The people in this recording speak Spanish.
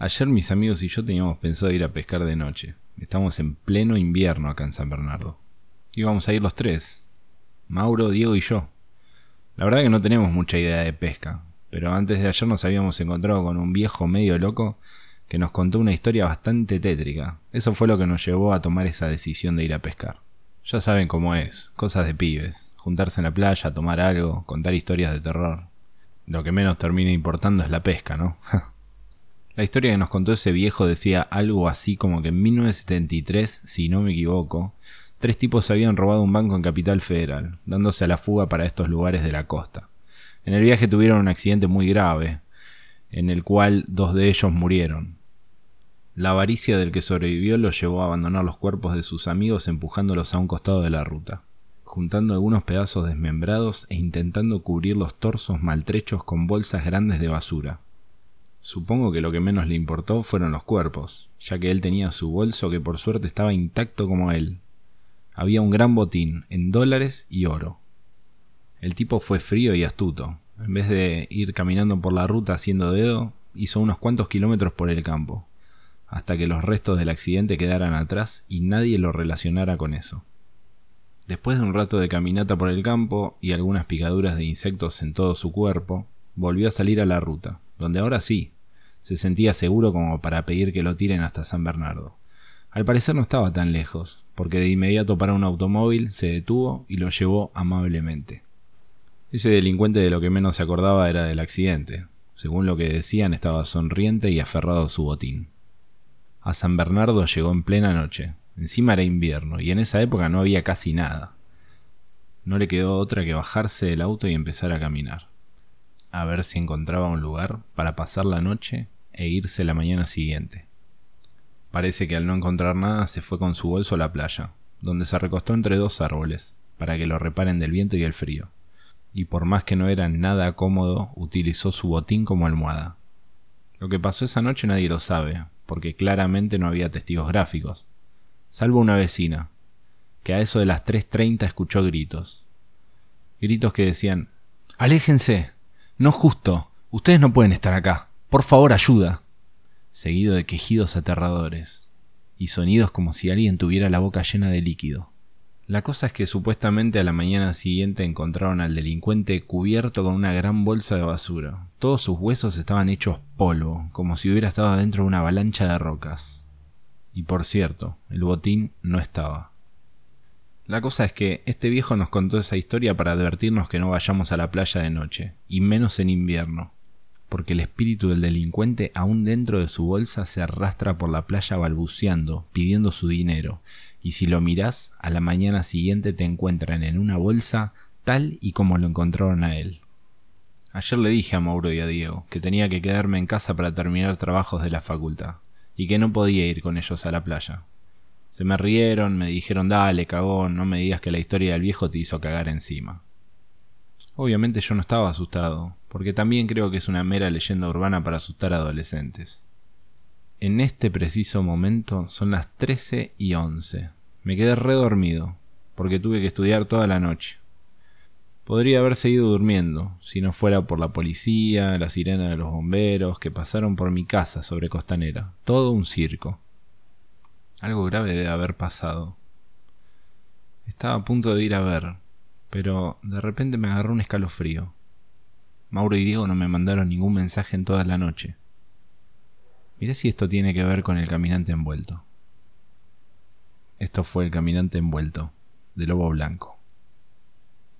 Ayer mis amigos y yo teníamos pensado ir a pescar de noche. Estamos en pleno invierno acá en San Bernardo. Íbamos a ir los tres. Mauro, Diego y yo. La verdad que no tenemos mucha idea de pesca, pero antes de ayer nos habíamos encontrado con un viejo medio loco que nos contó una historia bastante tétrica. Eso fue lo que nos llevó a tomar esa decisión de ir a pescar. Ya saben cómo es, cosas de pibes, juntarse en la playa, tomar algo, contar historias de terror. Lo que menos termina importando es la pesca, ¿no? La historia que nos contó ese viejo decía algo así como que en 1973, si no me equivoco, tres tipos habían robado un banco en Capital Federal, dándose a la fuga para estos lugares de la costa. En el viaje tuvieron un accidente muy grave, en el cual dos de ellos murieron. La avaricia del que sobrevivió los llevó a abandonar los cuerpos de sus amigos empujándolos a un costado de la ruta, juntando algunos pedazos desmembrados e intentando cubrir los torsos maltrechos con bolsas grandes de basura. Supongo que lo que menos le importó fueron los cuerpos, ya que él tenía su bolso que por suerte estaba intacto como él. Había un gran botín en dólares y oro. El tipo fue frío y astuto. En vez de ir caminando por la ruta haciendo dedo, hizo unos cuantos kilómetros por el campo, hasta que los restos del accidente quedaran atrás y nadie lo relacionara con eso. Después de un rato de caminata por el campo y algunas picaduras de insectos en todo su cuerpo, volvió a salir a la ruta donde ahora sí, se sentía seguro como para pedir que lo tiren hasta San Bernardo. Al parecer no estaba tan lejos, porque de inmediato para un automóvil, se detuvo y lo llevó amablemente. Ese delincuente de lo que menos se acordaba era del accidente. Según lo que decían, estaba sonriente y aferrado a su botín. A San Bernardo llegó en plena noche. Encima era invierno, y en esa época no había casi nada. No le quedó otra que bajarse del auto y empezar a caminar a ver si encontraba un lugar para pasar la noche e irse la mañana siguiente. Parece que al no encontrar nada se fue con su bolso a la playa, donde se recostó entre dos árboles, para que lo reparen del viento y el frío. Y por más que no era nada cómodo, utilizó su botín como almohada. Lo que pasó esa noche nadie lo sabe, porque claramente no había testigos gráficos, salvo una vecina, que a eso de las 3.30 escuchó gritos. Gritos que decían, ¡Aléjense! No justo. Ustedes no pueden estar acá. Por favor, ayuda. Seguido de quejidos aterradores y sonidos como si alguien tuviera la boca llena de líquido. La cosa es que supuestamente a la mañana siguiente encontraron al delincuente cubierto con una gran bolsa de basura. Todos sus huesos estaban hechos polvo, como si hubiera estado dentro de una avalancha de rocas. Y por cierto, el botín no estaba. La cosa es que este viejo nos contó esa historia para advertirnos que no vayamos a la playa de noche, y menos en invierno, porque el espíritu del delincuente aún dentro de su bolsa se arrastra por la playa balbuceando, pidiendo su dinero, y si lo mirás, a la mañana siguiente te encuentran en una bolsa tal y como lo encontraron a él. Ayer le dije a Mauro y a Diego que tenía que quedarme en casa para terminar trabajos de la facultad, y que no podía ir con ellos a la playa, se me rieron, me dijeron, dale, cagón, no me digas que la historia del viejo te hizo cagar encima. Obviamente yo no estaba asustado, porque también creo que es una mera leyenda urbana para asustar a adolescentes. En este preciso momento son las 13 y 11. Me quedé redormido, porque tuve que estudiar toda la noche. Podría haber seguido durmiendo, si no fuera por la policía, la sirena de los bomberos, que pasaron por mi casa sobre Costanera. Todo un circo. Algo grave debe haber pasado. Estaba a punto de ir a ver, pero de repente me agarró un escalofrío. Mauro y Diego no me mandaron ningún mensaje en toda la noche. Mirá si esto tiene que ver con el caminante envuelto. Esto fue el caminante envuelto, de lobo blanco.